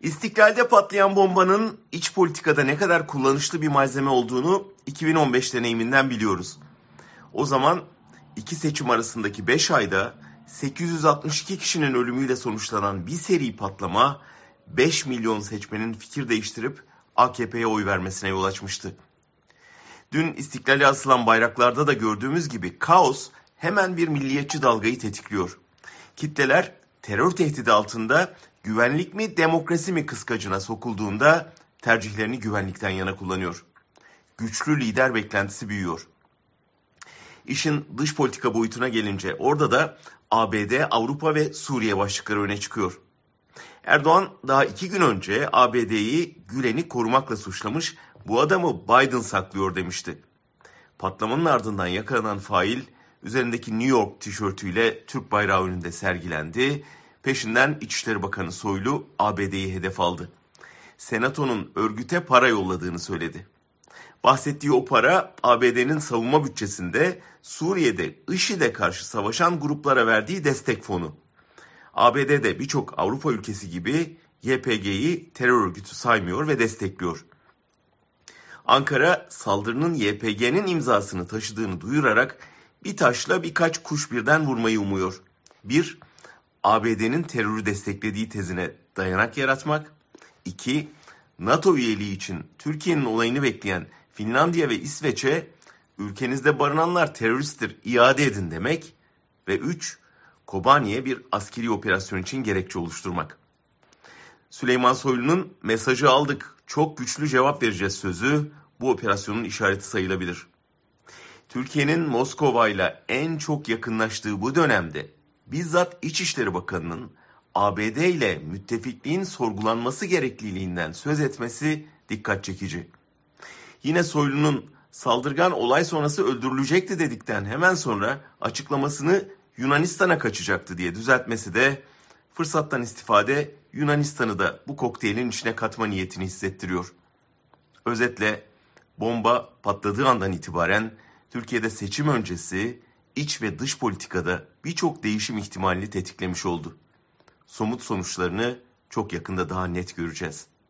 İstiklalde patlayan bombanın iç politikada ne kadar kullanışlı bir malzeme olduğunu 2015 deneyiminden biliyoruz. O zaman iki seçim arasındaki 5 ayda 862 kişinin ölümüyle sonuçlanan bir seri patlama 5 milyon seçmenin fikir değiştirip AKP'ye oy vermesine yol açmıştı. Dün istiklale asılan bayraklarda da gördüğümüz gibi kaos hemen bir milliyetçi dalgayı tetikliyor. Kitleler terör tehdidi altında güvenlik mi demokrasi mi kıskacına sokulduğunda tercihlerini güvenlikten yana kullanıyor. Güçlü lider beklentisi büyüyor. İşin dış politika boyutuna gelince orada da ABD, Avrupa ve Suriye başlıkları öne çıkıyor. Erdoğan daha iki gün önce ABD'yi Gülen'i korumakla suçlamış, bu adamı Biden saklıyor demişti. Patlamanın ardından yakalanan fail üzerindeki New York tişörtüyle Türk bayrağı önünde sergilendi. Peşinden İçişleri Bakanı Soylu ABD'yi hedef aldı. Senato'nun örgüte para yolladığını söyledi. Bahsettiği o para ABD'nin savunma bütçesinde Suriye'de IŞİD'e karşı savaşan gruplara verdiği destek fonu. ABD de birçok Avrupa ülkesi gibi YPG'yi terör örgütü saymıyor ve destekliyor. Ankara saldırının YPG'nin imzasını taşıdığını duyurarak bir taşla birkaç kuş birden vurmayı umuyor. Bir, ABD'nin terörü desteklediği tezine dayanak yaratmak. İki, NATO üyeliği için Türkiye'nin olayını bekleyen Finlandiya ve İsveç'e ülkenizde barınanlar teröristtir iade edin demek. Ve üç, Kobani'ye bir askeri operasyon için gerekçe oluşturmak. Süleyman Soylu'nun mesajı aldık, çok güçlü cevap vereceğiz sözü bu operasyonun işareti sayılabilir. Türkiye'nin Moskova ile en çok yakınlaştığı bu dönemde bizzat İçişleri Bakanı'nın ABD ile müttefikliğin sorgulanması gerekliliğinden söz etmesi dikkat çekici. Yine Soylu'nun saldırgan olay sonrası öldürülecekti dedikten hemen sonra açıklamasını Yunanistan'a kaçacaktı diye düzeltmesi de fırsattan istifade Yunanistan'ı da bu kokteylin içine katma niyetini hissettiriyor. Özetle bomba patladığı andan itibaren Türkiye'de seçim öncesi iç ve dış politikada birçok değişim ihtimalini tetiklemiş oldu. Somut sonuçlarını çok yakında daha net göreceğiz.